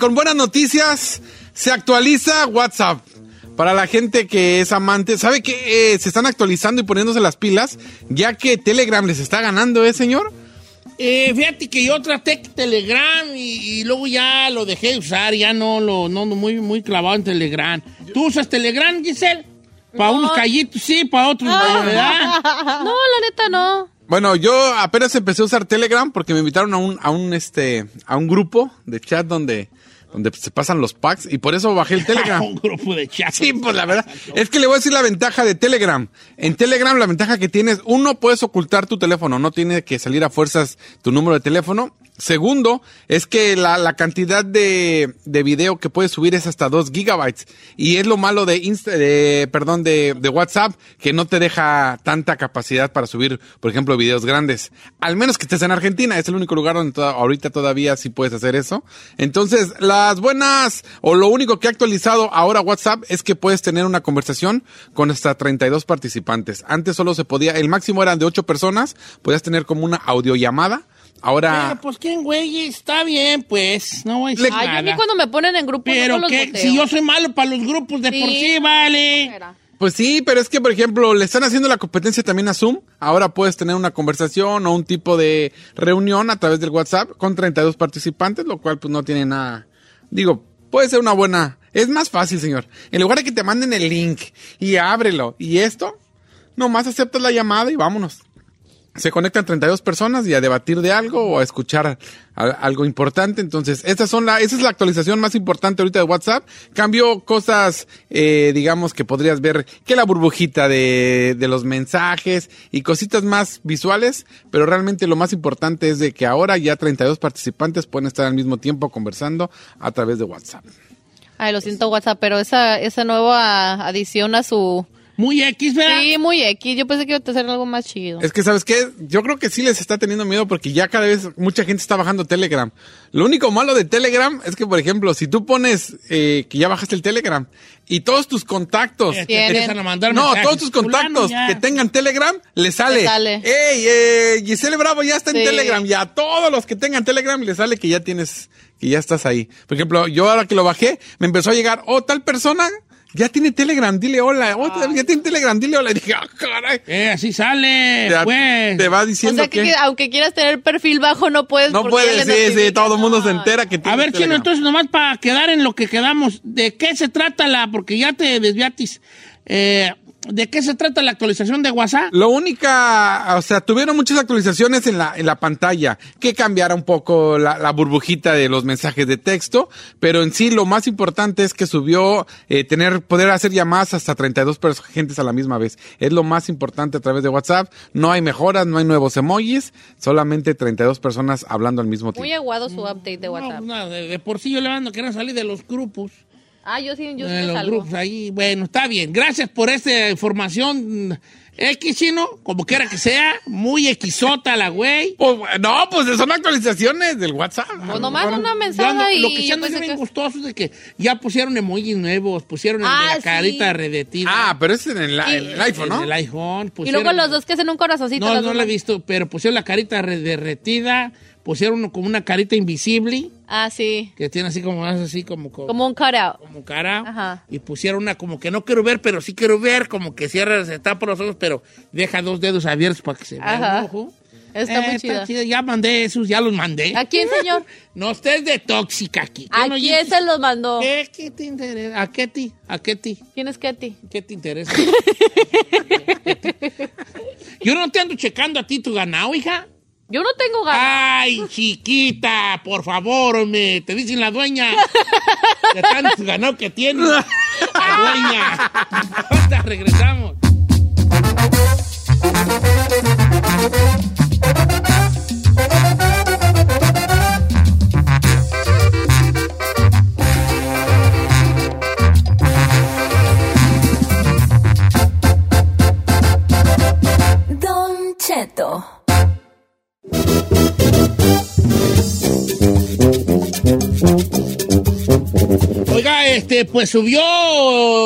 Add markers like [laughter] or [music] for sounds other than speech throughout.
con buenas noticias, se actualiza WhatsApp. Para la gente que es amante, ¿sabe que eh, se están actualizando y poniéndose las pilas? Ya que Telegram les está ganando, ¿eh, señor? Eh, fíjate que yo traté Telegram y, y luego ya lo dejé de usar, ya no lo, no, muy, muy clavado en Telegram. ¿Tú usas Telegram, Giselle? Para No. unos callitos, sí, para otros, no, ¿verdad? [laughs] No, la neta no. Bueno, yo apenas empecé a usar Telegram porque me invitaron a un, a un, este, a un grupo de chat donde, donde se pasan los packs y por eso bajé el Telegram. [laughs] Un grupo de chat. Sí, pues la verdad. Es que le voy a decir la ventaja de Telegram. En Telegram la ventaja que tienes, uno, puedes ocultar tu teléfono, no tiene que salir a fuerzas tu número de teléfono. Segundo, es que la, la cantidad de, de video que puedes subir es hasta 2 gigabytes. Y es lo malo de Insta, de, perdón, de, de WhatsApp, que no te deja tanta capacidad para subir, por ejemplo, videos grandes. Al menos que estés en Argentina, es el único lugar donde ahorita todavía sí puedes hacer eso. Entonces, las buenas, o lo único que ha actualizado ahora WhatsApp es que puedes tener una conversación con hasta 32 participantes. Antes solo se podía, el máximo eran de 8 personas, podías tener como una audiollamada. Ahora, Pero, pues, ¿quién, güey? Está bien, pues. No voy a decir Ay, yo a mí nada. cuando me ponen en grupos Pero no los que boteo. si yo soy malo para los grupos de Sí. por sí, vale. Era. Pues sí, pero es que, por ejemplo, le están haciendo la competencia también a Zoom. Ahora puedes tener una conversación o un tipo de reunión a través del WhatsApp con 32 participantes, lo cual pues no tiene nada. Digo, puede ser una buena... Es más fácil, señor. En lugar de que te manden el link y ábrelo y esto, nomás aceptas la llamada y vámonos. Se conectan 32 personas y a debatir de algo o a escuchar algo importante. Entonces, estas son la, esa es la actualización más importante ahorita de WhatsApp. Cambió cosas, eh, digamos, que podrías ver que la burbujita de, de los mensajes y cositas más visuales, pero realmente lo más importante es de que ahora ya 32 participantes pueden estar al mismo tiempo conversando a través de WhatsApp. Ay, lo siento WhatsApp, pero esa, esa nueva adición a su... Muy X, ¿verdad? Sí, muy X. Yo pensé que iba a hacer algo más chido. Es que, ¿sabes qué? Yo creo que sí les está teniendo miedo porque ya cada vez mucha gente está bajando Telegram. Lo único malo de Telegram es que, por ejemplo, si tú pones eh, que ya bajaste el Telegram y todos tus contactos... Eh, te empiezan a mandar No, mensajes. todos tus contactos Fulano, que tengan Telegram, les sale. Le sale. ¡Ey, eh, Giselle Bravo ya está en Sí. Telegram! Y a todos los que tengan Telegram les sale que ya tienes, que ya estás ahí. Por ejemplo, yo ahora que lo bajé, me empezó a llegar, oh, tal persona ya tiene Telegram, dile hola. Oh, ya tiene Telegram, dile hola. Y [laughs] dije, ah, caray. Eh, así sale, Te, pues. te va o diciendo sea, que, que... que aunque quieras tener perfil bajo, no puedes. No porque puede, ya le sí, sí, notifican. todo el mundo se entera que tiene A ver, Chino, Telegram. entonces nomás para quedar en lo que quedamos, ¿de qué se trata la, porque ya te desviatis, eh, ¿de qué se trata la actualización de WhatsApp? Lo única, o sea, tuvieron muchas actualizaciones en la, en la pantalla, que cambiara un poco la, la burbujita de los mensajes de texto, pero en sí lo más importante es que subió eh, tener, poder hacer llamadas hasta 32 pers- gentes a la misma vez. Es lo más importante a través de WhatsApp. No hay mejoras, no hay nuevos emojis, solamente 32 personas hablando al mismo Muy tiempo. aguado su update de No, WhatsApp. no, de, de por sí yo le mando que salir de los grupos. Ah, yo sí, yo sí me los salgo. grupos ahí. Bueno, está bien. Gracias por esta información. X, chino, como quiera que sea, muy Xota la güey. Pues, no, pues son actualizaciones del WhatsApp. Pues nomás una Yo ando- mensaje y lo que sí pensé bien que- gustoso es de que ya pusieron emojis nuevos, pusieron el de Ah, la sí. carita redetida. Ah, pero es en el, en el iPhone, En ¿no? el iPhone. Y luego los dos que hacen un corazoncito. No, no lo he visto, pero pusieron la carita re- derretida, pusieron como una carita invisible, Ah, sí. que tiene así como, así como, como, Como un cutout. como cara, Ajá. y pusieron una como que no quiero ver, pero sí quiero ver, como que cierra, se tapa los ojos, pero deja dos dedos abiertos para que se vea Ajá. el ojo. Está Eh, muy chida. chida. Ya mandé esos, ya los mandé. ¿A quién, señor? [laughs] No estés de tóxica aquí. ¿Qué ¿A no quién se los mandó? ¿Qué, qué te interesa? ¿A ti? ¿A ti? ¿Quién es Katy? ¿Qué te interesa? [laughs] Yo no te ando checando a ti tu ganado, hija. Yo no tengo ganas. Ay, chiquita, por favor, hombre, te dicen la dueña. De tanto ganado que tiene. La dueña. Ahorita regresamos. Don Cheto. Este, pues subió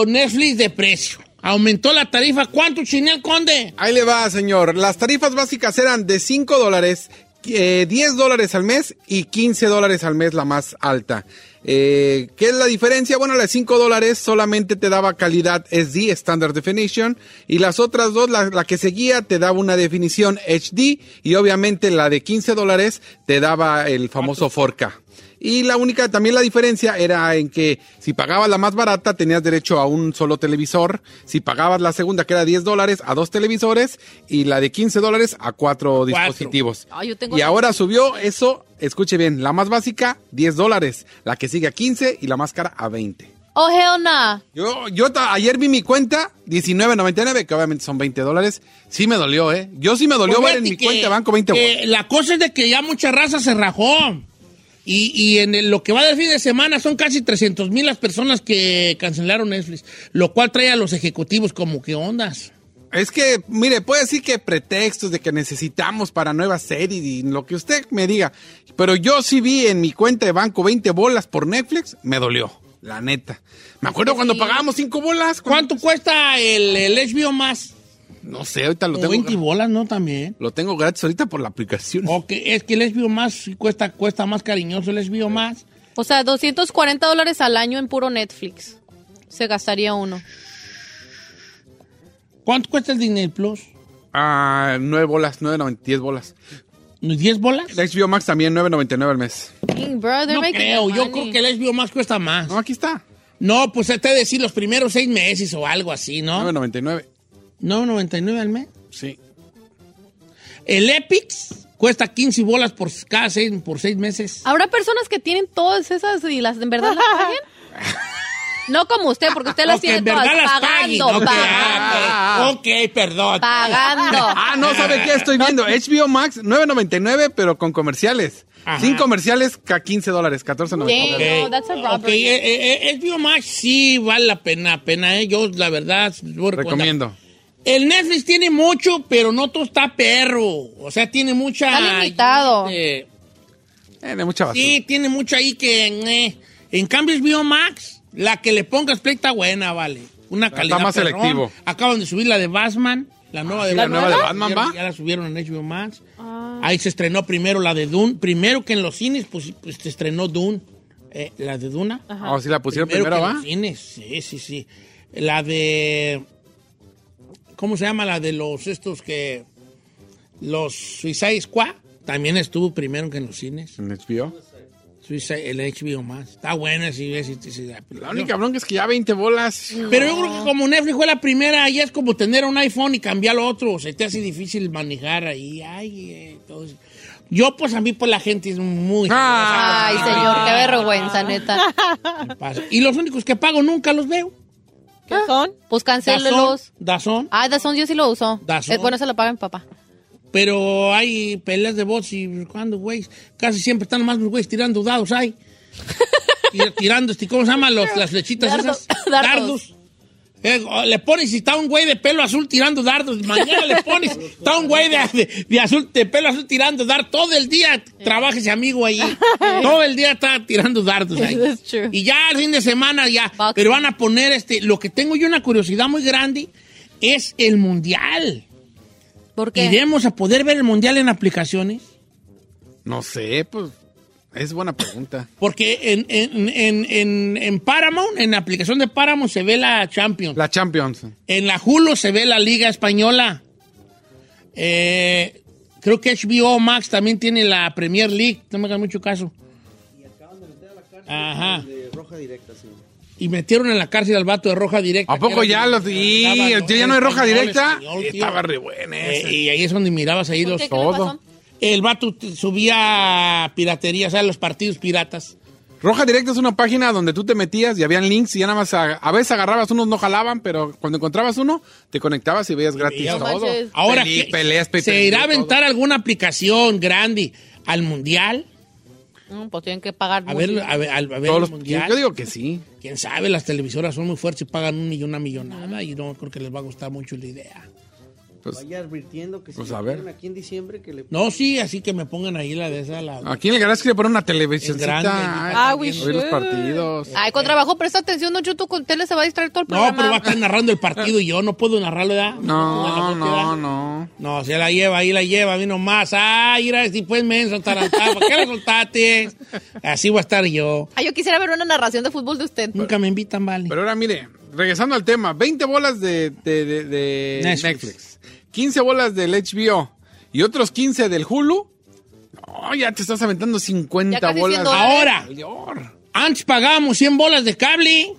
Netflix de precio. Aumentó la tarifa. ¿Cuánto, Chinel Conde? Ahí le va, señor. Las tarifas básicas eran de 5 dólares, eh, 10 dólares al mes y 15 dólares al mes la más alta. Eh, ¿Qué es la diferencia? Bueno, la de 5 dólares solamente te daba calidad SD, Standard Definition, y las otras dos, la, la que seguía, te daba una definición HD, y obviamente la de 15 dólares te daba el famoso 4K. Y la única, también la diferencia era en que si pagabas la más barata tenías derecho a un solo televisor, si pagabas la segunda que era 10 dólares a dos televisores y la de 15 dólares a cuatro dispositivos. Yo tengo y ahora subió eso, escuche bien, la más básica 10 dólares, la que sigue a 15 y la más cara a 20. Oh, hell nah. Yo, yo ayer vi mi cuenta, 19.99, que obviamente son 20 dólares. Sí me dolió, ¿eh? Yo sí me dolió ver en mi que- cuenta de banco 20 que dólares. La cosa es de que ya mucha raza se rajó. Y, y en el- lo que va del fin de semana son casi 300 mil las personas que cancelaron Netflix, lo cual trae a los ejecutivos como que ondas. Es que, mire, puede decir que pretextos de que necesitamos para nuevas series y lo que usted me diga. Pero yo sí vi en mi cuenta de banco 20 bolas por Netflix, me dolió, la neta. Me acuerdo cuando pagábamos 5 bolas. ¿Cuánto cuesta el, el HBO más? No sé, ahorita lo tengo. 20 bolas, ¿no? También. Lo tengo gratis ahorita por la aplicación. O que es que el HBO más cuesta, cuesta más cariñoso el HBO más. O sea, 240 dólares al año en puro Netflix. Se gastaría uno. ¿Cuánto cuesta el Disney Plus? Ah, 9 bolas, 9.90, 10 bolas. ¿10 bolas? El HBO Max también 9.99 al mes. Dang, bro, they're No creo, yo creo que el HBO más cuesta más. No, aquí está. No, pues te de decir los primeros seis meses o algo así, ¿no? 9.99. No, 99 al mes. Sí. El Epix cuesta 15 bolas por cada seis, por seis meses. ¿Habrá personas que tienen todas esas y las en verdad las paguen? [laughs] No como usted, porque usted las O que tiene en todas verdad las pagando, Ok, pagando, ok, perdón. pagando. Ah, no, ¿sabe qué? Estoy viendo HBO Max 9.99, pero con comerciales. Ajá. Sin comerciales, a 15 dólares, 14.99. Damn. No, that's a Ok, robbery. eh, eh, eh, HBO Max sí vale la pena, pena, eh. Yo, la verdad. Recomiendo. El Netflix tiene mucho, pero no todo está perro. O sea, tiene mucha... Está limitado. eh, Tiene mucha basura. Sí, tiene mucho ahí que... eh. En cambio es Biomax, la que le pongas play está buena, vale. Una Está calidad más perrón. selectivo. Acaban de subir la de Batman, la nueva de ¿La nueva de Batman, ya, va? ya la subieron en HBO Max. Ah. Ahí se estrenó primero la de Dune. Primero que en los cines, pues, pues se estrenó Dune. Eh, la de Duna. Oh, sí la pusieron primero, que en ¿va? los cines, sí, sí, sí. La de... ¿Cómo se llama? La de los estos que... Los Suicide Squad. También estuvo primero que en los cines. En HBO. Suicide, el HBO más. Está buena, sí, sí, sí, sí, La única bronca es que ya 20 bolas. Pero yo creo que como Netflix fue la primera, ya es como tener un iPhone y cambiar lo otro. Se te hace difícil manejar ahí. Ay, eh, todo eso. Yo, pues a mí, pues la gente es muy... Ay, señor, qué vergüenza, neta. Y los únicos que pago nunca los veo. ¿Qué son? Pues cancélelos. Dazón. Ah, Dazón yo sí lo uso. Dazón. Es bueno, se lo paga mi papá. Pero hay peleas de bots y cuando, güey, casi siempre están más los güeyes tirando dados, hay. [laughs] Y tirando, este, ¿cómo se llaman los, las flechitas Dardo- esas? [laughs] dardos. Eh, oh, le pones y está un güey de pelo azul tirando dardos. Mañana le pones, está un güey de, de- de azul, de pelo azul tirando dardos. Todo el día trabaja ese amigo ahí. [laughs] Todo el día está tirando dardos ahí. That's true. Y ya el fin de semana ya. Pero van a poner este. Lo que tengo yo una curiosidad muy grande es el mundial. ¿Por qué? ¿Iremos a poder ver el mundial en aplicaciones? No sé, pues. Es buena pregunta. Porque en, en, en, en, en Paramount, en la aplicación de Paramount se ve la Champions. La Champions. En la Hulu se ve la Liga Española. Eh, creo que HBO Max también tiene la Premier League. No me hagan mucho caso. Ajá. Y metieron en la cárcel al vato de Roja Directa. ¿A poco ya los y Estaba- el tío ya no hay roja directa? Estaba re buena Eh, y ahí es donde mirabas ahí ¿Por los... qué? ¿Qué le todo. El vato subía piratería, o sea, los partidos piratas. Roja Directa es una página donde tú te metías y habían links y ya nada más a, a veces agarrabas unos no jalaban, pero cuando encontrabas uno te conectabas y veías gratis todo. manches. Ahora, Peli- ¿qué- peleas, per ¿se irá a todo. aventar alguna aplicación grande al mundial? Mm, pues tienen que pagar A ver, a ver, a ver Todos los- mundial. yo digo que sí. Quién sabe, las televisoras son muy fuertes y pagan un millón, una millonada y no creo que les va a gustar mucho la idea. Pues, Vaya advirtiendo que si pues, le a ver. aquí en diciembre que le No, sí, así que me pongan ahí la de esa. La, aquí en el garage quiere poner una televisión. grande, Ah, we los should. partidos. Ay, con trabajo, presta atención, Don Cheto, con tele se va a distraer todo el no, programa. pero va a estar narrando el partido y yo no puedo narrarlo, ¿verdad? No, ¿verdad? no, no. No, se la lleva, ahí la lleva, a mí nomás. Ay, mira, si pues menso, tarantado, ¿para qué la soltaste? Así voy a estar yo. Ay, yo quisiera ver una narración de fútbol de usted. Nunca me invitan, vale. Pero ahora mire, regresando al tema, 20 bolas de, de- de- de Netflix. Netflix. 15 bolas del HBO y otros 15 del Hulu. No, ya te estás aventando 50 Ya casi bolas. 100 dólares. Ahora, antes pagábamos 100 bolas de cable.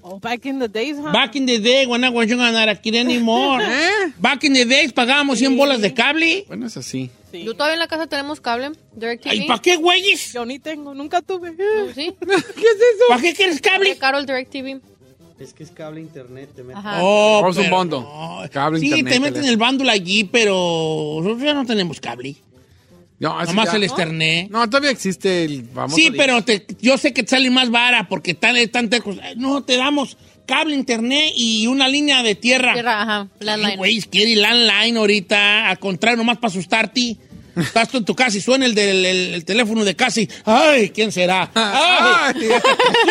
Oh, back in the days, huh? Back in the day, when I wasn't gonna get anymore. ¿Eh? Back in the days pagábamos 100 bolas de cable. Bueno, es así. Sí. Yo todavía en la casa tenemos cable, DirecTV. ¿Y para qué, güeyes? Yo ni tengo, nunca tuve. Sí, [laughs] ¿Qué es eso? ¿Para qué quieres cable? caro el DirecTV. Es que es cable internet, te metes. Ajá. Oh, Vamos un bundle. no. Cable, sí, internet, te meten el bundle allí, pero nosotros ya no tenemos cable. No, así Nomás ya- el Ethernet. No, todavía existe el famoso. Sí, pero te- yo sé que te sale más vara porque tal, tan tecos. No, te damos cable, internet y una línea de tierra. Tierra, ajá, landline. Güey, quiere landline ahorita. Al contrario, nomás para asustarte. Estás tú en tu casa y suena el, del, el- el teléfono de casa y, ¡ay! ¿Quién será? [laughs] ¡Ay! Ay.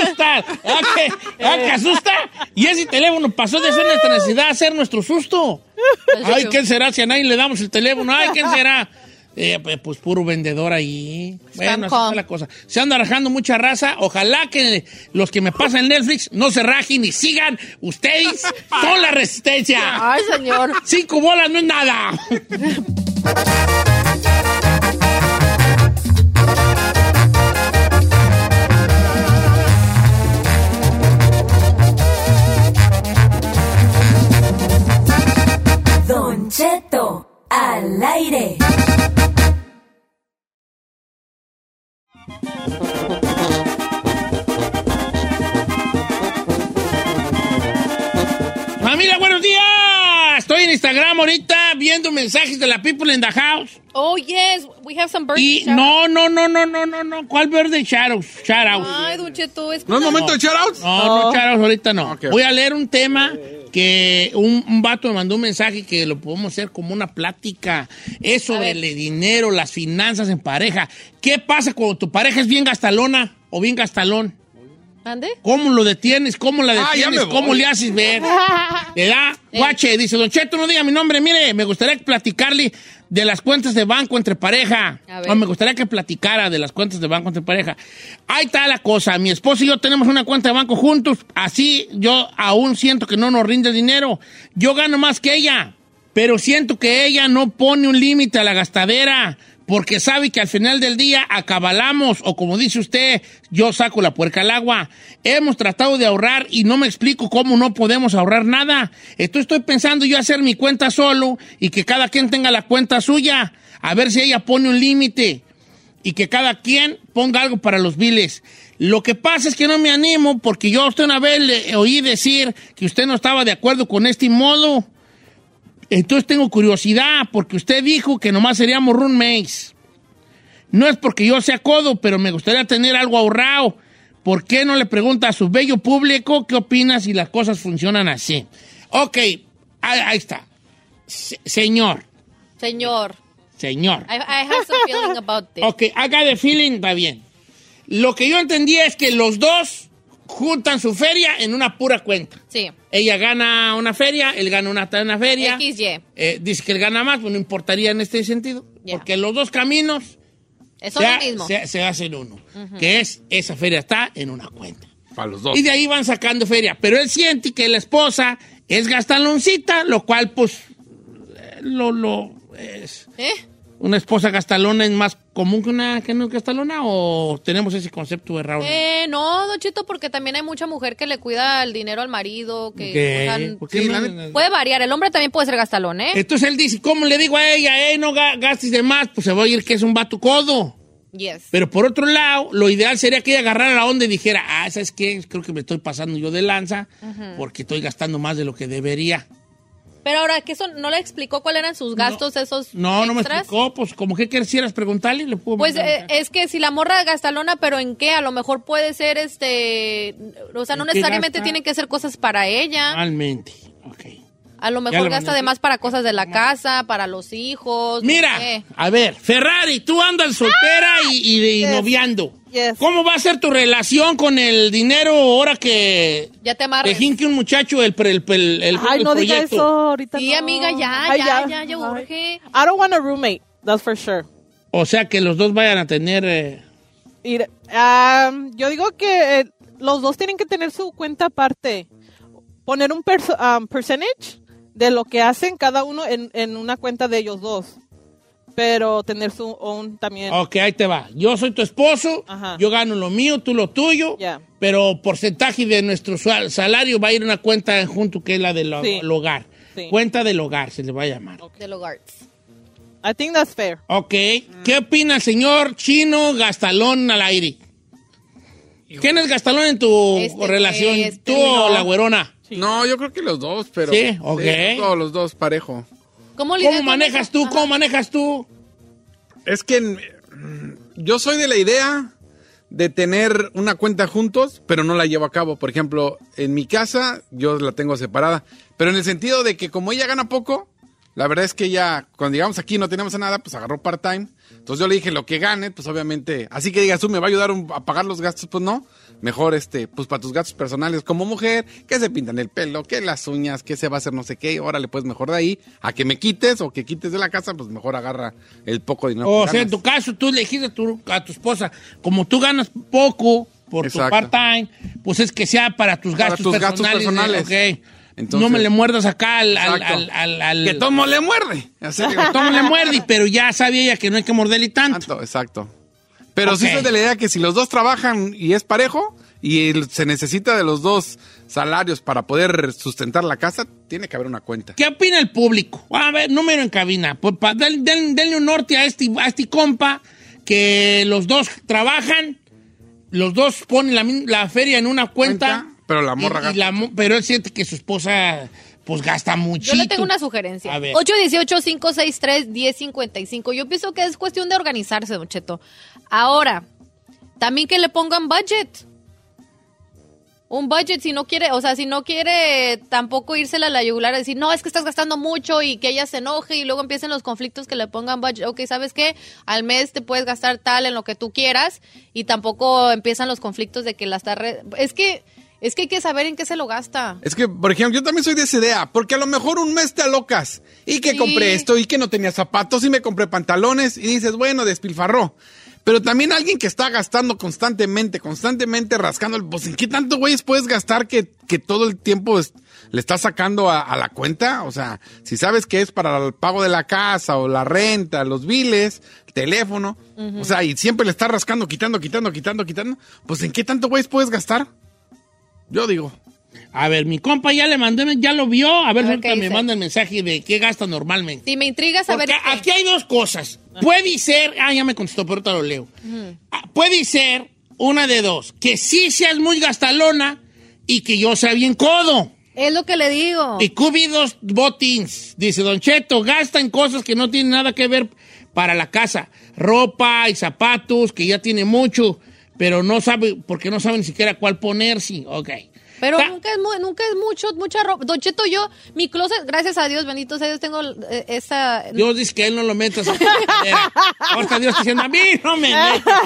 asusta! ¿Ah, que, ah, que asusta? Y ese teléfono pasó de ser nuestra necesidad a ser nuestro susto. ¡Ay! ¿Quién será si a nadie le damos el teléfono? ¡Ay! ¿Quién será? [laughs] Eh, pues, pues, puro vendedor ahí. Bueno, así está la cosa. Se anda rajando mucha raza. Ojalá que los que me pasan Netflix no se rajen y sigan. Ustedes son la resistencia. Ay, señor. Cinco bolas no es nada. [laughs] Don Cheto, al aire. Familia, buenos días. Estoy en Instagram ahorita viendo mensajes de la people in the house. Oh, yes, we have some birthday Y no, no, no, no, no, no, no. ¿Cuál verde shoutouts? Shoutouts. Ay, Don Cheto, es ¿No es momento de shoutouts? No, no, shoutouts ahorita no. Ok. Voy a leer un tema que un, un vato me mandó un mensaje que lo podemos hacer como una plática. Es sobre el dinero, las finanzas en pareja. ¿Qué pasa cuando tu pareja es bien gastalona o bien gastalón? ¿Mande? ¿Cómo lo detienes? ¿Cómo la Ah, detienes? me ¿Cómo le haces ver? [laughs] ¿Verdad? Guache, dice Don Cheto, no diga mi nombre. Mire, me gustaría platicarle de las cuentas de banco entre pareja. A ver. No, me gustaría que platicara de las cuentas de banco entre pareja. Ahí está la cosa. Mi esposo y yo tenemos una cuenta de banco juntos. Así yo aún siento que no nos rinde dinero. Yo gano más que ella. Pero siento que ella no pone un límite a la gastadera. Porque sabe que al final del día acabalamos, o como dice usted, yo saco la puerca al agua. Hemos tratado de ahorrar y no me explico cómo no podemos ahorrar nada. Entonces estoy pensando yo hacer mi cuenta solo y que cada quien tenga la cuenta suya. A ver si ella pone un límite y que cada quien ponga algo para los biles. Lo que pasa es que no me animo porque yo a usted una vez le oí decir que usted no estaba de acuerdo con este modo. Entonces tengo curiosidad porque usted dijo que nomás seríamos roommates. No es porque yo sea codo, pero me gustaría tener algo ahorrado. ¿Por qué no le pregunta a su bello público qué opina si las cosas funcionan así? Ok, ahí, ahí está. Se- señor, Señor, señor. I, I have some feeling about this. Ok, haga de feeling, va bien. Lo que yo entendí es que los dos juntan su feria en una pura cuenta. Sí, Ella gana una feria, él gana una, una feria. XY. Eh, dice que él gana más, pues no importaría en este sentido. Porque los dos caminos Eso se, es ha- lo mismo. se- se hacen uno. Que es, esa feria está en una cuenta. Para los dos. Y de ahí van sacando feria. Pero él siente que la esposa es gastaloncita, lo cual, pues, eh, lo, lo es. ¿Eh? ¿Una esposa gastalona es más común que una que no es gastalona o tenemos ese concepto errado? Eh, no, Don Cheto, porque también hay mucha mujer que le cuida el dinero al marido, que puede variar. El hombre también puede ser gastalón, ¿eh? Entonces él dice, ¿cómo le digo a ella, eh, no ga- gastes de más? Pues se va a oír que es un vato codo. Yes. Pero por otro lado, lo ideal sería que ella agarrara la onda y dijera, ah, ¿sabes qué? Creo que me estoy pasando yo de lanza porque estoy gastando más de lo que debería. Pero ahora, que eso no le explicó cuáles eran sus gastos esos No, no me explicó, pues como que quisieras preguntarle, le puedo Pues eh, es que si la morra gastalona, pero en qué, a lo mejor puede ser este, o sea, no ¿En qué necesariamente tienen que ser cosas para ella. Normalmente, ok. A lo mejor gasta de más para cosas de la casa, para los hijos. no Mira, sé. a ver, Ferrari, tú andas soltera y, y de- y Yes. noviando. Yes. ¿Cómo va a ser tu relación con el dinero ahora que Ya te te amarres. jinque un muchacho el, el, el, el- Ay, el no diga eso ahorita. Sí, no. amiga, ya, Ay, ya, ya, ya urge. I don't want a roommate, that's for sure. O sea, que los dos vayan a tener... eh, Ir- um, yo digo que eh, los dos tienen que tener su cuenta aparte. Poner un perso- um, percentage de lo que hacen cada uno en, en una cuenta de ellos dos. Pero tener su own también. Ok, ahí te va. Yo soy tu esposo, Ajá. yo gano lo mío, tú lo tuyo, Ya. pero porcentaje de nuestro sal- salario va a ir a una cuenta junto que es la del Sí. hogar. Sí. Cuenta del hogar se le va a llamar. De hogar. I think that's fair. Ok. ¿Qué opina el señor Chino Gastalón al aire? ¿Quién es Gastalón en tu Este, relación? este, ¿Tú o no. la güerona? No, yo creo que los dos, pero. Sí, ok. todos los dos parejo. ¿Cómo, lidias ¿Cómo con manejas tú? ¿Cómo manejas tú? Es que mm, yo soy de la idea de tener una cuenta juntos, pero no la llevo a cabo. Por ejemplo, en mi casa yo la tengo separada, pero en el sentido de que como ella gana poco, la verdad es que ella, cuando llegamos aquí no teníamos nada, pues agarró part-time. Entonces yo le dije, lo que gane, pues obviamente, así que digas tú, ¿me va a ayudar a pagar los gastos? Pues no. Mejor, este, pues para tus gastos personales como mujer, que se pintan el pelo, que las uñas, que se va a hacer no sé qué, órale, pues mejor de ahí, a que me quites o que quites de la casa, pues mejor agarra el poco dinero. O que sea, en ganas. tu caso, tú le dijiste a tu, a tu esposa, como tú ganas poco por Exacto. tu part-time, pues es que sea para tus Para gastos tus gastos personales. personales. Entonces- no me le muerdas acá al... al, Que tomo le muerde. Así que Tomo le muerde, pero ya sabía ella que no hay que morderle tanto. Tanto, exacto. Pero sí soy de la idea que si los dos trabajan y es parejo y se necesita de los dos salarios para poder sustentar la casa, tiene que haber una cuenta. ¿Qué opina el público? A ver, número en cabina. Por, pa- den- den- denle un norte a este, a este compa que los dos trabajan, los dos ponen la, feria en una cuenta. Cuenta, pero la morra y- y gasta. la mo- pero él siente que su esposa pues gasta mucho. Yo le tengo una sugerencia. A ver. 818-563-1055. Yo pienso que es cuestión de organizarse, Don Cheto. Ahora, también que le pongan budget. Un budget, si no quiere, o sea, si no quiere tampoco írsela a la yugular a decir, no, es que estás gastando mucho y que ella se enoje y luego empiecen los conflictos que le pongan budget. Ok, ¿sabes qué? Al mes te puedes gastar tal en lo que tú quieras y tampoco empiezan los conflictos de que la está... re- Es que, es que hay que saber en qué se lo gasta. Es que, por ejemplo, yo también soy de esa idea, porque a lo mejor un mes te alocas y que Sí. compré esto y que no tenía zapatos y me compré pantalones y dices, bueno, despilfarró. Pero también alguien que está gastando constantemente, constantemente rascando, pues ¿en qué tanto güeyes puedes gastar que, que todo el tiempo es- le estás sacando a, a la cuenta? O sea, si sabes que es para el pago de la casa o la renta, los biles, el teléfono, o sea, y siempre le estás rascando, quitando, quitando, quitando, quitando, pues ¿en qué tanto güeyes puedes gastar? Yo digo. A ver, mi compa ya le mandó, ya lo vio. A ver, A ver ahorita me manda el mensaje de qué gasta normalmente. Si me intriga saber... Porque qué. aquí hay dos cosas. Puede ser, ah, ya me contestó, pero ahorita lo leo. Ah, Puede ser una de dos, que sí seas muy gastalona y que yo sea bien codo. Es lo que le digo. Y cubí dos botins. Dice Don Cheto, gasta en cosas que no tienen nada que ver para la casa. Ropa y zapatos, que ya tiene mucho, pero no sabe, porque no sabe ni siquiera cuál ponerse. Ok. Pero nunca es, mu- nunca es mucho, mucha ropa. Don Cheto, yo, mi closet, gracias a Dios, bendito sea Dios, tengo eh, esa... Dios dice que él no lo metas. Ahorita Dios diciendo, a mí no me metas.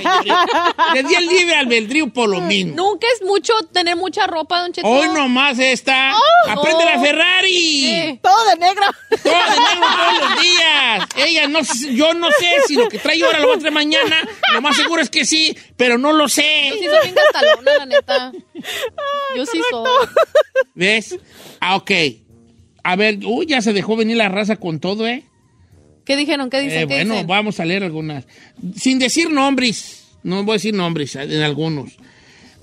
Le di el libre albedrío por lo mismo. Nunca es mucho tener mucha ropa, Don Cheto. Hoy nomás esta. Oh, ¡Aprende la Ferrari! Sí. Todo de negro. Todo de negro todos los días. Ella no sé- yo no sé si lo que trae ahora lo va a traer mañana. Lo más seguro es que sí, pero no lo Yo sí sé. soy bien gastalona, la neta. Yo sí ¿Ves? Ah, ok. A ver, uy, ya se dejó venir la raza con todo, ¿eh? ¿Qué dijeron? ¿Qué dicen? Eh, ¿Qué bueno, dicen? vamos a leer algunas. Sin decir nombres, no voy a decir nombres en algunos.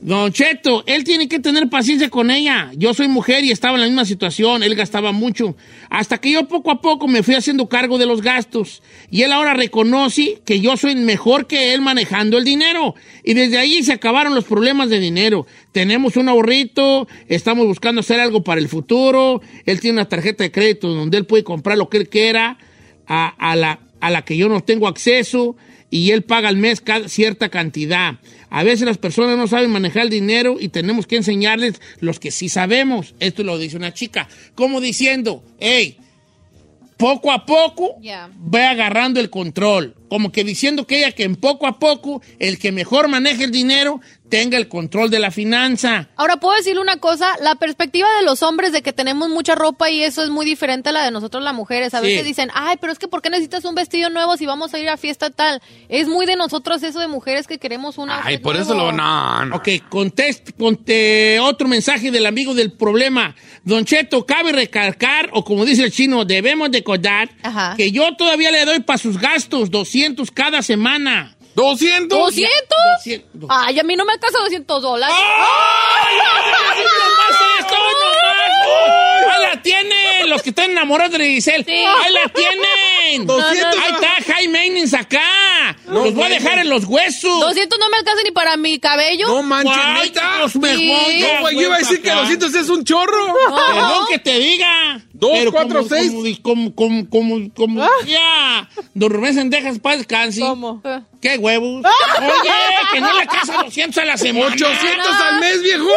Don Cheto, él tiene que tener paciencia con ella. Yo soy mujer y estaba en la misma situación. Él gastaba mucho. Hasta que yo poco a poco me fui haciendo cargo de los gastos. Y él ahora reconoce que yo soy mejor que él manejando el dinero. Y desde ahí se acabaron los problemas de dinero. Tenemos un ahorrito, estamos buscando hacer algo para el futuro. Él tiene una tarjeta de crédito donde él puede comprar lo que él quiera a, la, a la que yo no tengo acceso y él paga al mes cierta cantidad. A veces las personas no saben manejar el dinero y tenemos que enseñarles los que sí sabemos. Esto lo dice una chica. Como diciendo, hey, poco a poco Ya. ve agarrando el control. Como que diciendo que ella que en poco a poco el que mejor maneje el dinero tenga el control de la finanza. Ahora, puedo decirle una cosa, la perspectiva de los hombres de que tenemos mucha ropa y eso es muy diferente a la de nosotros las mujeres. A Sí. veces dicen, ay, pero es que ¿por qué necesitas un vestido nuevo si vamos a ir a fiesta tal? Es muy de nosotros eso de mujeres que queremos una... Ay, por eso lo. No, no. Ok, contest, conte otro mensaje del amigo del problema. Don Cheto, cabe recalcar, o como dice el chino, debemos de acordar Ajá. que yo todavía le doy para sus gastos 200 cada semana. ¿200? ¿200? 200. Ay, a mí no me alcanza 200 dólares. ¡Ay! ¡Ahí la tienen! Los que están enamorados de Giselle. ¡Ahí la tienen! 200. ¡Ahí está High Maintenance acá! los voy a dejar en los huesos. 200 no me alcanza ni para mi cabello. No manches, Ay, neta. Dios me Sí. No, güey, yo iba a decir que acá. 200 es un chorro. Perdón que te diga. Dos, Pero cuatro, como- seis. Como, como, como, como, como ya. Don Rubén Sendejas para descanse. ¿Cómo? ¿Qué huevos? Oye, que no le casa 200 a la semana. 800 al mes, viejo.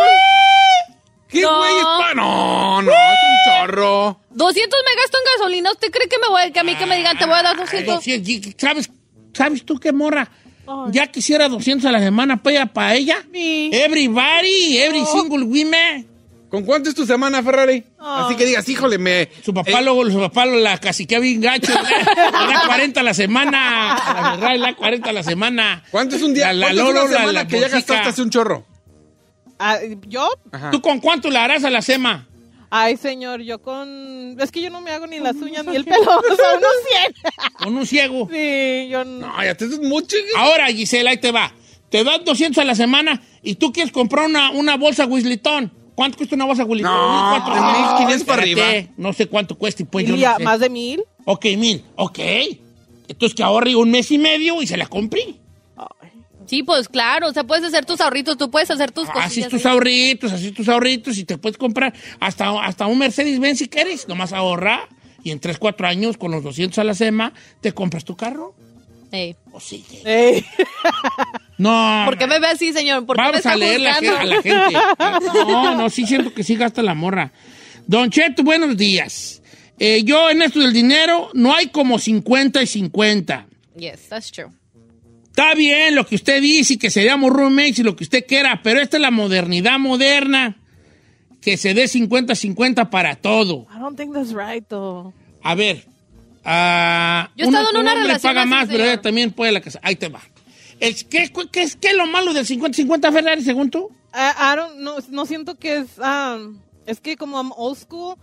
¿Qué No. güey es No, no, es un chorro. 200 me gasto en gasolina. ¿Usted cree que me voy que a mí que me digan te voy a dar Ay, 200? 200. Y- ¿Sabes, ¿Sabes tú qué morra? Ya quisiera 200 a la semana para ella. Para ella. Sí. Everybody, every single woman. ¿Con cuánto es tu semana, Ferrari? Así que digas, híjole, me. Su papá Eh, luego, su papá lo la caciquea bien gacho. Le da 40 a la semana. La verdad, le da 40 a la semana. ¿Cuánto es un día? La, la ¿Cuánto es Lolo, una la, semana la que ya gastaste hace un chorro? Ah, ¿Yo? Ajá. ¿Tú con cuánto la harás a la sema? Ay, señor, yo con... Es que yo no me hago ni las uñas ni el pelo, [laughs] o sea, unos 100. Con un ciego. Sí, yo no... No, ya te es mucho. Ahora, Gisela, ahí te va. Te das 200 a la semana y tú quieres comprar una, una bolsa Wislitón. ¿Cuánto cuesta una bolsa Wislitón? No, 1400. 1500 para arriba. No sé cuánto cuesta y pues yo no sé. más de mil. Ok, mil. Ok. Entonces que ahorre un mes y medio y se la compré. Sí, pues claro, o sea, puedes hacer tus ahorritos, tú puedes hacer tus Así cosillas. tus ahí. ahorritos, así tus ahorritos y te puedes comprar hasta, hasta un Mercedes-Benz si quieres. Nomás ahorra y en 3, 4 años con los 200 a la SEMA te compras tu carro. Ey. O sí. Ey. [laughs] No. ¿Por qué me ve así, señor? ¿Por qué me Vamos está a leer la, a la gente. [laughs] No, no, sí siento que sí gasta la morra. Don Cheto, buenos días. Eh, yo en esto del dinero no hay como 50 y 50. Yes, that's true. Está bien lo que usted dice y que seríamos roommates y lo que usted quiera, pero esta es la modernidad moderna. Que se dé 50-50 para todo. I don't think that's right, though. A ver. ah, Yo he estado en un una relación paga más, pero ella también puede la casa. Ahí te va. El- ¿Qué, qué, es- qué es lo malo del 50-50, Ferrari, según tú? I, I don't, no, no siento que es... um, es que como I'm old school...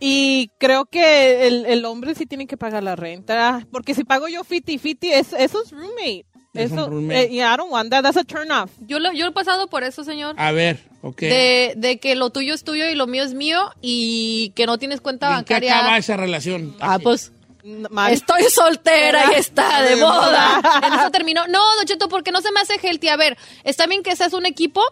Y creo que el, el hombre sí tiene que pagar la renta. Porque si pago yo 50-50, es, eso es roommate. Eso, eh, yeah, I don't want that. That's a turn off. Yo, lo, yo he pasado por eso, señor. A ver, ok. De, de que lo tuyo es tuyo y lo mío es mío y que no tienes cuenta ¿En qué bancaria. acaba esa relación? Ah, pues mal. estoy soltera y está de boda. [laughs] En eso terminó. No, Don Cheto, porque no se me hace healthy. A ver, está bien que seas un equipo.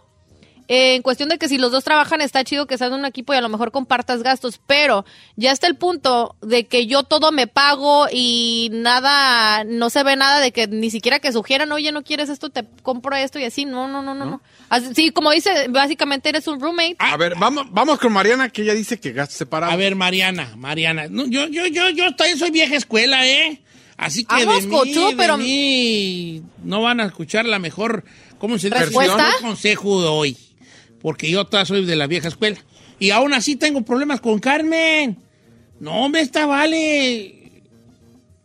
Eh, en cuestión de que si los dos trabajan está chido que seas un equipo y a lo mejor compartas gastos, pero ya está el punto de que yo todo me pago y nada, no se ve nada de que ni siquiera que sugieran, oye, no quieres esto, te compro esto y así. No, no, no, no. no. Así, sí, como dice, básicamente eres un roommate. A ver, vamos, vamos con Mariana, que ella dice que gasta separado. A ver, Mariana, Mariana. No, yo, yo, yo, yo también soy vieja escuela, ¿eh? Así que Vamos, de mí, Cocho, de pero- mí no van a escuchar la mejor, ¿cómo se dice? El mejor consejo de hoy. Porque yo todavía soy de la vieja escuela. Y aún así tengo problemas con Carmen. No, me está vale.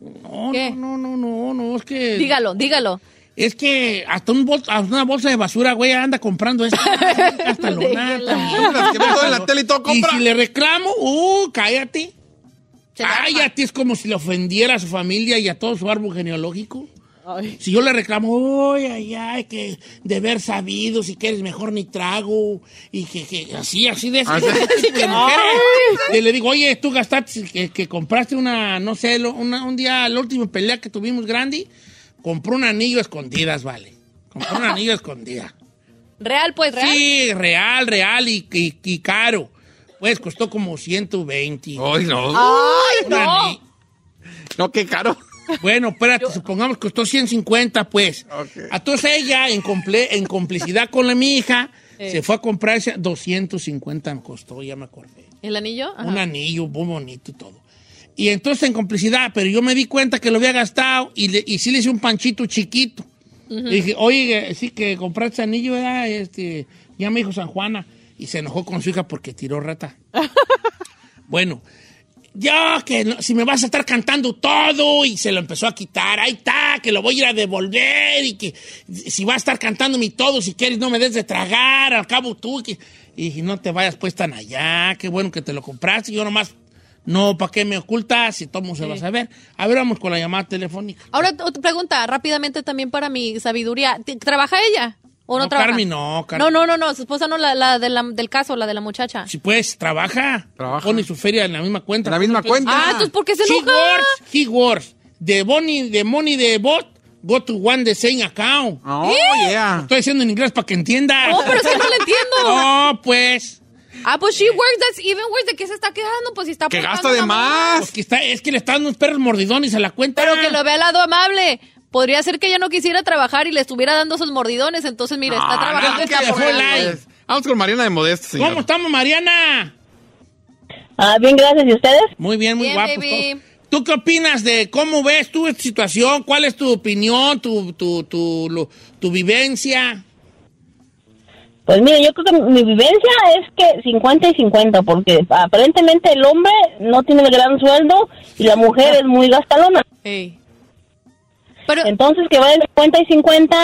No, ¿Qué? no, no, no, no, no, es que... Dígalo, dígalo. Es que hasta un bol- hasta una bolsa de basura, güey, anda comprando esto. [laughs] hasta que en la tele y todo Y si le reclamo, uh, cállate. Cállate, es como si le ofendiera a su familia y a todo su árbol genealógico. Ay. Si yo le reclamo, ay, ay, ay, que de haber sabido, si quieres mejor ni trago, y que, que así, así de, Ah, ese sí. tipo de mujeres. Y le digo, oye, tú gastaste, que, que compraste una, no sé, lo- una- un día, la última pelea que tuvimos grande, compró un anillo a escondidas, vale. Compró un anillo a escondidas. Real, pues, real. Sí, real, real y, y- y caro. Pues costó como 120. Ay, no. Ay, no. anillo. No, qué caro. Bueno, espérate, supongamos que costó 150, pues. Ok. Entonces ella, en, comple- en complicidad con la, mi hija, se fue a comprar ese 250 me costó, ya me acordé. ¿El anillo? Ajá. Un anillo muy bonito y todo. Y entonces en complicidad, pero yo me di cuenta que lo había gastado y, le- y sí le hice un panchito chiquito. Le dije, oye, sí que compraste anillo, ¿verdad? Este, ya me dijo San Juana. Y se enojó con su hija porque tiró rata. [laughs] bueno, ya que no- si me vas a estar cantando todo y se lo empezó a quitar, ahí está, que lo voy a ir a devolver y que si vas a estar cantándome todo, si quieres no me des de tragar, al cabo tú. Que... Y no te vayas pues tan allá, qué bueno que te lo compraste, yo nomás, no, ¿para qué me ocultas? Si todo se va a saber. A ver, vamos con la llamada telefónica. Ahora, otra pregunta, rápidamente también para mi sabiduría. ¿T- ¿Trabaja ella? ¿O no, No, trabaja? Carmen, no, Carmen. No, no, no, no, su esposa no, la, la de la- del caso, la de la muchacha. Si pues, trabaja, Trabaja. pone su feria en la misma cuenta. En la misma cuenta. Ah, entonces, ¿por qué se He enoja? works, he works. The money, the money de bot, go to one the same account. Oh, yeah. Estoy diciendo en inglés para que entiendas. Oh, pero es que no le entiendo. [laughs] No, pues. Ah, pues she works, that's even worse. ¿De qué se está quedando? Pues si está Que gasta de más. Pues que está, es que le está dando unos perros mordidones a la cuenta. Pero que lo vea al lado amable. Podría ser que ella no quisiera trabajar y le estuviera dando esos mordidones. Entonces, mira, está Ah, trabajando. like. Pues, Vamos con Mariana de Modesto, señor. ¿Cómo estamos, Mariana? Ah, bien, gracias. ¿Y ustedes? Muy bien, muy Bien, guapos baby. todos. ¿Tú qué opinas de cómo ves tú esta situación? ¿Cuál es tu opinión, tu, tu, tu, lo- tu vivencia? Pues mire, yo creo que mi vivencia es que 50 y 50, porque aparentemente el hombre no tiene el gran sueldo y la mujer [laughs] es muy gastalona. Ey. Pero, Entonces que vayan 50 y 50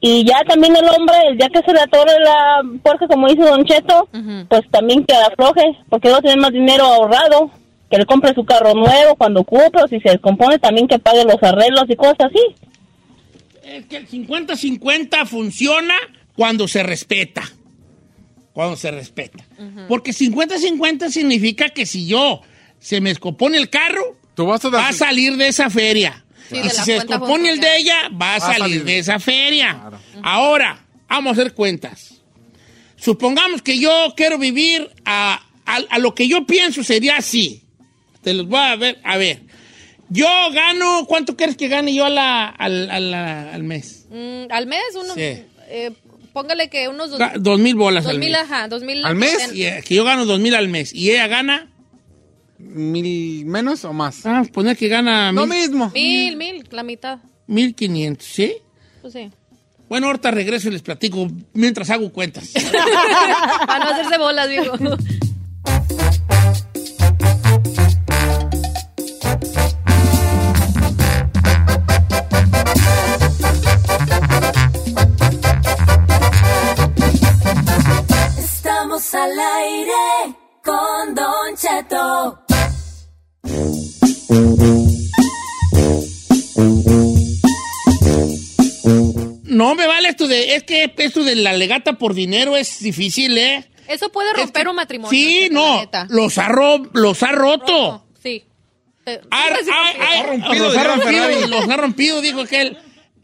y ya también el hombre, el día que se le atore la puerca, como dice Don Cheto, pues también que afloje, porque no tiene más dinero ahorrado, que le compre su carro nuevo cuando ocupe, o si se descompone también que pague los arreglos y cosas así. Es que el 50-50 funciona cuando se respeta. Cuando se respeta. Porque 50-50 significa que si yo se me escopone el carro, Tú vas a va a salir de esa feria. Sí, y de si se descompone el de ella, va a salir, salir. de esa feria. Claro. Ahora, vamos a hacer cuentas. Supongamos que yo quiero vivir a, a- a lo que yo pienso sería así. Te los voy a ver. A ver. Yo gano, ¿cuánto quieres que gane yo a la- al, a la- al mes? mm, al mes, uno, Sí. eh, póngale que unos dos, Dos mil bolas dos al mil, mes. ajá, dos mil. ¿Al mes? Eh, que yo gano dos mil al mes. Y ella gana, ¿Mil menos o más? Ah, poner que gana Lo mismo. Mil, mil, la mitad. mil quinientos, ¿sí? Pues sí. Bueno, ahorita regreso y les platico mientras hago cuentas. [laughs] Para no hacerse bolas, viejo. Estamos al aire con Don Cheto. No me vale esto de. Es que esto de la legata por dinero es difícil, ¿eh? Eso puede Es romper que- un matrimonio. Sí, no. Los ha, ro- los ha roto. Sí. Eh, Ha, ha- ha- ha rompido, los rompido, los ha rompido, dijo aquel.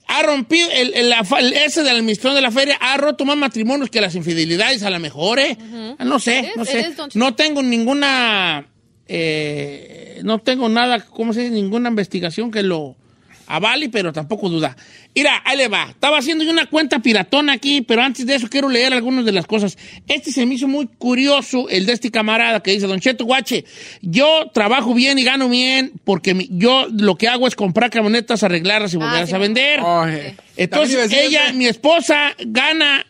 Ha rompido, el, el- el- ese del administrador de la feria ha roto más matrimonios que las infidelidades, a lo mejor, ¿eh? No sé, no sé. No tengo ninguna, eh, no tengo nada, ¿cómo se dice? Ninguna investigación que lo avale, pero tampoco duda. Mira, ahí le va. Estaba haciendo yo una cuenta piratona aquí, pero antes de eso quiero leer algunas de las cosas. Este se me hizo muy curioso, el de este camarada que dice, Don Cheto Guache, yo trabajo bien y gano bien porque mi- yo lo que hago es comprar camionetas, arreglarlas y volverlas sí, a vender. Oh. Entonces ella, mi esposa, gana.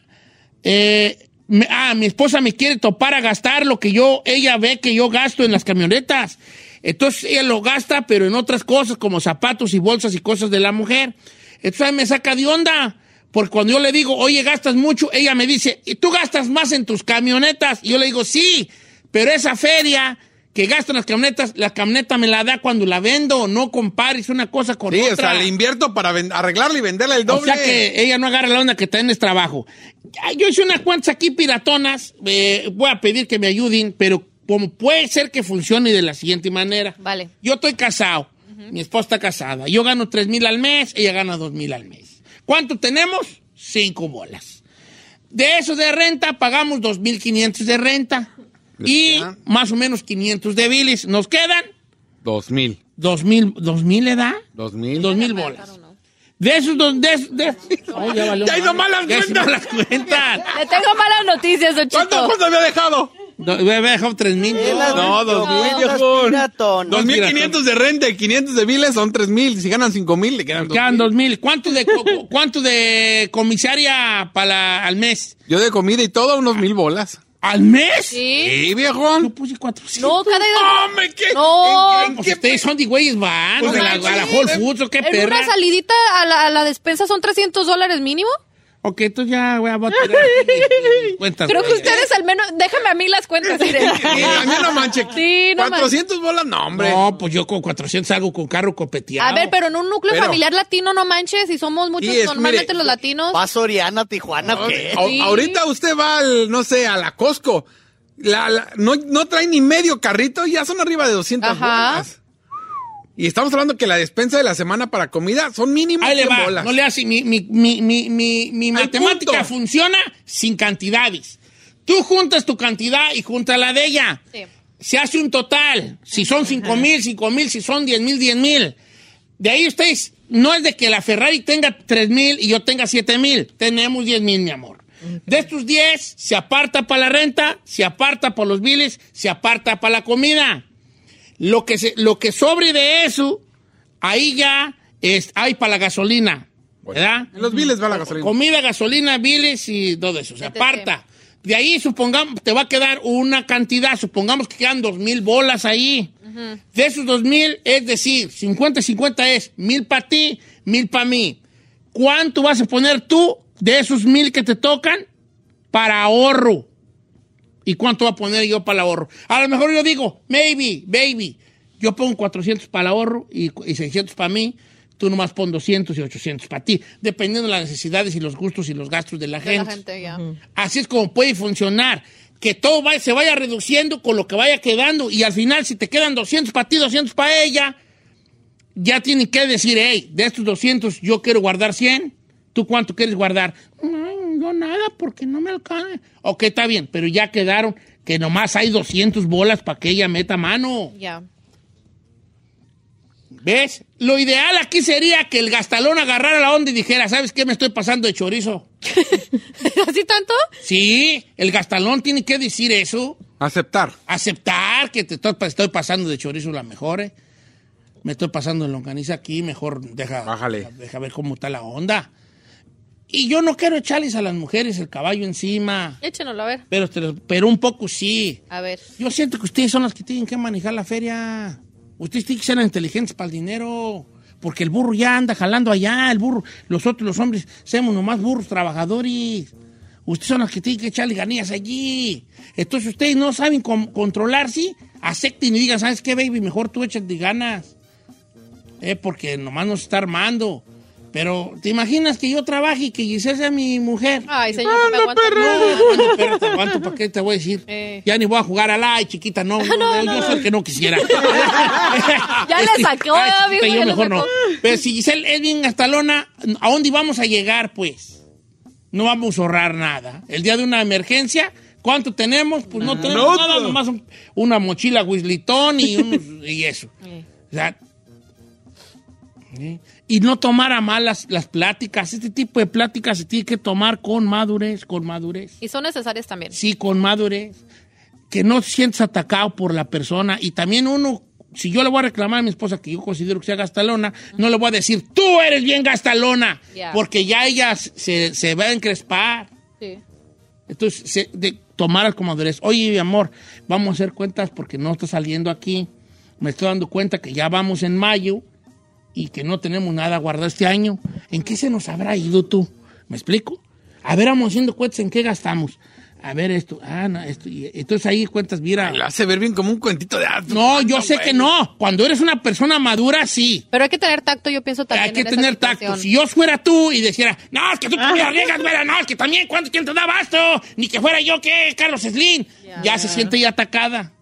eh, ah, mi esposa me quiere topar a gastar lo que yo, ella ve que yo gasto en las camionetas. Entonces ella lo gasta, pero en otras cosas como zapatos y bolsas y cosas de la mujer. Entonces ahí me saca de onda. Porque cuando yo le digo, oye, gastas mucho, ella me dice, ¿y tú gastas más en tus camionetas? Y yo le digo, sí, pero esa feria que gasto en las camionetas, la camioneta me la da cuando la vendo, no compares una cosa con Sí, otra. o sea, le invierto para arreglarla y venderla el doble. O sea que ella no agarra la onda que también es trabajo. Yo hice unas cuentas aquí piratonas. eh, voy a pedir que me ayuden, pero como puede ser que funcione de la siguiente manera. Vale. Yo estoy casado. Mi esposa está casada. Yo gano tres mil al mes, ella gana dos mil al mes. ¿Cuánto tenemos? Cinco bolas. De eso de renta, pagamos dos mil quinientos de renta. Les Y quedan- más o menos 500 de bilis. ¿Nos quedan? Dos mil. Dos mil, dos mil le da. Dos mil. Dos mil bolas. De esos, dos, de, esos- de, Oh, ya valió Ya hizo madre. malas Ya hizo cuentas. malas cuentas. [laughs] Le tengo malas noticias, Don ¿Cuánto Cheto. pues había dejado? No, me había dejado tres mil. No, dos mil, Cuentas viejón. piratón. Dos mil quinientos de renta y 500 de biles son tres mil. Si ganan cinco mil, le quedan dos Quedan mil. dos mil. ¿Cuánto de, cuánto de comisaria para la- al mes? Yo de comida y todo, unos mil bolas. ¿Al mes? Sí. Sí, Yo viejón. puse 400. No, cada ¡Hombre, qué! No. ¿En- en Pues qué ustedes son de güeyes van, Pues a la, sí, a la. Whole Foods o qué En perra. una salidita a la, a la despensa son 300 dólares mínimo. Ok, entonces ya voy a tirar [laughs] cuentas. Creo que ustedes al menos, déjame a mí las cuentas. [laughs] miren. Sí, a mí no [laughs] manche. Sí, no 400 bolas, no, hombre. No, pues yo con 400 salgo con carro copeteado. A ver, pero en un núcleo Pero- familiar latino, no manches, y somos muchos es- normalmente mire, los latinos. ¿Va a Soriana, Tijuana qué? Sí. Ahorita usted va al, no sé, a la Costco. La, la- no, no trae ni medio carrito y ya son arriba de 200 Ajá. bolas. Y estamos hablando que la despensa de la semana para comida son mínimo Ahí le 100 va, bolas. no le hace, mi, mi, mi, mi, mi, mi Al matemática punto. funciona sin cantidades. Tú juntas tu cantidad y juntas la de ella. Sí. Se hace un total. Si son 5 mil, 5 mil, si son 10 mil, 10 mil. De ahí ustedes, no es de que la Ferrari tenga 3 mil y yo tenga 7 mil. Tenemos 10 mil, mi amor. De estos 10, se aparta para la renta, se aparta para los biles, se aparta para la comida. Lo que, se, lo que sobre de eso, ahí ya es, hay para la gasolina. ¿Verdad? En los biles va la gasolina. Comida, gasolina, biles y todo eso. Se Etc. aparta. De ahí, supongamos, te va a quedar una cantidad. Supongamos que quedan dos mil bolas ahí. De esos dos mil, es decir, 50 y 50 es mil para ti, mil para mí. ¿Cuánto vas a poner tú de esos mil que te tocan para ahorro? ¿Y cuánto va a poner yo para el ahorro? A lo mejor yo digo, maybe, baby. Yo pongo 400 para el ahorro y, y 600 para mí. Tú nomás pon 200 y 800 para ti. Dependiendo de las necesidades y los gustos y los gastos de la De gente. la gente, ya. Así es como puede funcionar. Que todo se vaya reduciendo con lo que vaya quedando. Y al final, si te quedan 200 para ti, 200 para ella, ya tienen que decir, hey, de estos 200 yo quiero guardar 100. ¿Tú cuánto quieres guardar? Nada, porque no me alcanza. Ok, está bien, pero ya quedaron que nomás hay 200 bolas para que ella meta mano. Ya. ¿Ves? Lo ideal aquí sería que el gastalón agarrara la onda y dijera, ¿sabes qué? Me estoy pasando de chorizo. [laughs] ¿Así tanto? Sí, el gastalón tiene que decir eso. Aceptar. Aceptar que te estoy, pasando de chorizo la mejor, ¿eh? Me estoy pasando en longaniza aquí, mejor deja, Bájale. deja ver cómo está la onda. Y yo no quiero echarles a las mujeres el caballo encima, Échenoslo, a ver. pero, pero un poco sí. A ver. Yo siento que ustedes son las que tienen que manejar la feria. Ustedes tienen que ser inteligentes para el dinero. Porque el burro ya anda jalando allá. El burro, los otros, los hombres, somos nomás burros trabajadores. Ustedes son las que tienen que echarle ganillas allí. Entonces ustedes no saben controlarse. Acepten y digan, ¿sabes qué, baby? Mejor tú échate ganas. Eh, porque nomás nos está armando. Pero, ¿te imaginas que yo trabaje y que Giselle sea mi mujer? Ay, señor, no me aguanta. No, no, espérate, aguanto, ¿para qué te voy a decir? Eh. Ya ni voy a jugar al ay, chiquita, no, no, [laughs] No, yo no. soy el que no quisiera. [laughs] Ya le sacó, ay, chiquita, amigo, yo mejor no. Pero si Giselle es bien gastalona, ¿a dónde vamos a llegar, pues? No vamos a ahorrar nada. El día de una emergencia, ¿cuánto tenemos? Pues no tenemos nada, nomás un- una mochila Wislitón y, unos- y eso. [laughs] O sea, Y no tomar a mal las, las pláticas. Este tipo de pláticas se tiene que tomar con madurez, con madurez. Y son necesarias también. Sí, con madurez. Que no te sientes atacado por la persona. Y también uno, si yo le voy a reclamar a mi esposa que yo considero que sea gastalona, no le voy a decir, tú eres bien gastalona. Porque ya ella se, se va a encrespar. Sí. Entonces, se- de tomar como madurez. Oye, mi amor, vamos a hacer cuentas porque no está saliendo aquí. Me estoy dando cuenta que ya vamos en mayo y que no tenemos nada guardado este año. ¿En qué se nos habrá ido tú? ¿Me explico? A ver, vamos haciendo cuentas en qué gastamos. A ver esto, ah, no, esto. y- entonces ahí cuentas, mira. Lo hace ver bien como un cuentito de hadas. No, yo sé que no. Cuando eres una persona madura, sí. Pero hay que tener tacto, yo pienso también. Hay que en esa tener situación. tacto. Si yo fuera tú y dijera, no, es que tú también arriesgas, güera, no, es que también, ¿cuánto quién te da basto? Ni que fuera yo, ¿qué? Carlos Slim. Ya. Ya se siente ya atacada.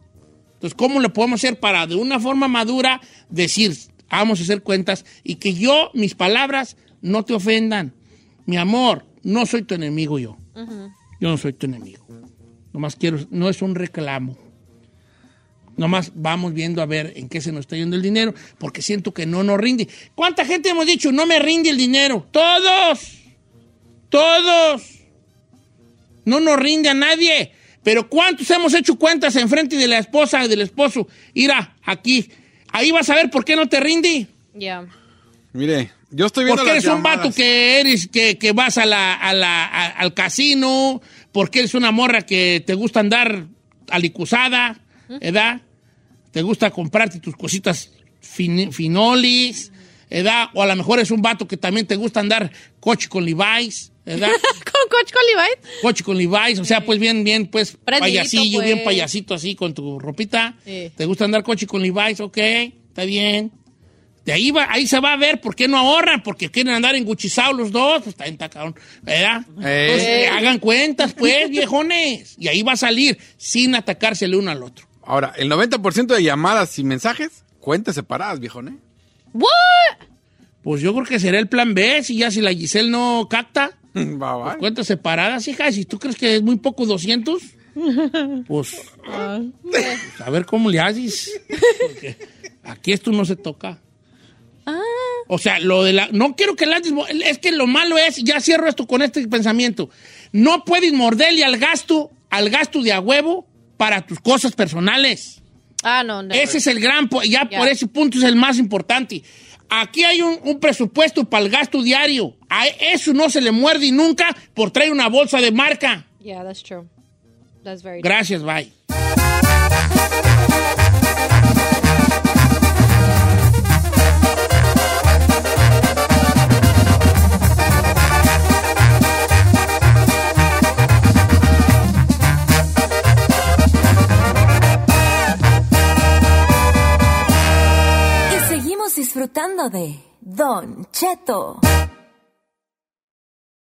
Entonces, ¿cómo le podemos hacer para, de una forma madura, decir, vamos a hacer cuentas y que yo, mis palabras, no te ofendan? Mi amor, no soy tu enemigo yo. Yo no soy tu enemigo. Nomás quiero, no es un reclamo. Nomás vamos viendo a ver en qué se nos está yendo el dinero, porque siento que no nos rinde. ¿Cuánta gente hemos dicho no me rinde el dinero? Todos. Todos. No nos rinde a nadie. Pero ¿cuántos hemos hecho cuentas en frente de la esposa y del esposo? Mira, aquí. Ahí vas a ver por qué no te rinde. Ya. Mire, yo estoy viendo Porque las eres un vato que eres, que, que vas a la, a la- a- al casino, porque eres una morra que te gusta andar alicuzada, ¿verdad? Te gusta comprarte tus cositas fin- finolis, ¿verdad? O a lo mejor es un vato que también te gusta andar coche con Levi's, ¿verdad? [laughs] Con Coach Colibite. coche con Levi's, o sea, pues bien, bien, pues Prendidito, payasillo, pues. bien payasito así con tu ropita. Sí. ¿Te gusta andar coche con Levi's? Ok, está bien. De ahí, va, ahí se va a ver por qué no ahorran, porque quieren andar enguchizados los dos, pues está bien, está cabrón, ¿verdad? Eh. Entonces, eh, hagan cuentas, pues, [laughs] viejones. Y ahí va a salir sin atacarse el uno al otro. Ahora, el 90% de llamadas y mensajes, cuentas separadas, viejo, ¿eh? What? Pues yo creo que será el plan B, si ya si la Giselle no capta. [laughs] Va, va. Cuentas separadas, hija. Si tú crees que es muy poco 200, pues, pues, a ver cómo le haces. Porque aquí esto no se toca. O sea, lo de la. No quiero que la. Es que lo malo es, ya cierro esto con este pensamiento. No puedes morderle al gasto, al gasto de a huevo para tus cosas personales. Ah, no, no. Ese es el gran, ya por ese punto es el más importante. Aquí hay un, un presupuesto para el gasto diario. A eso no se le muerde nunca por traer una bolsa de marca. Yeah, that's true. That's very Gracias, bye. Y seguimos disfrutando de Don Cheto.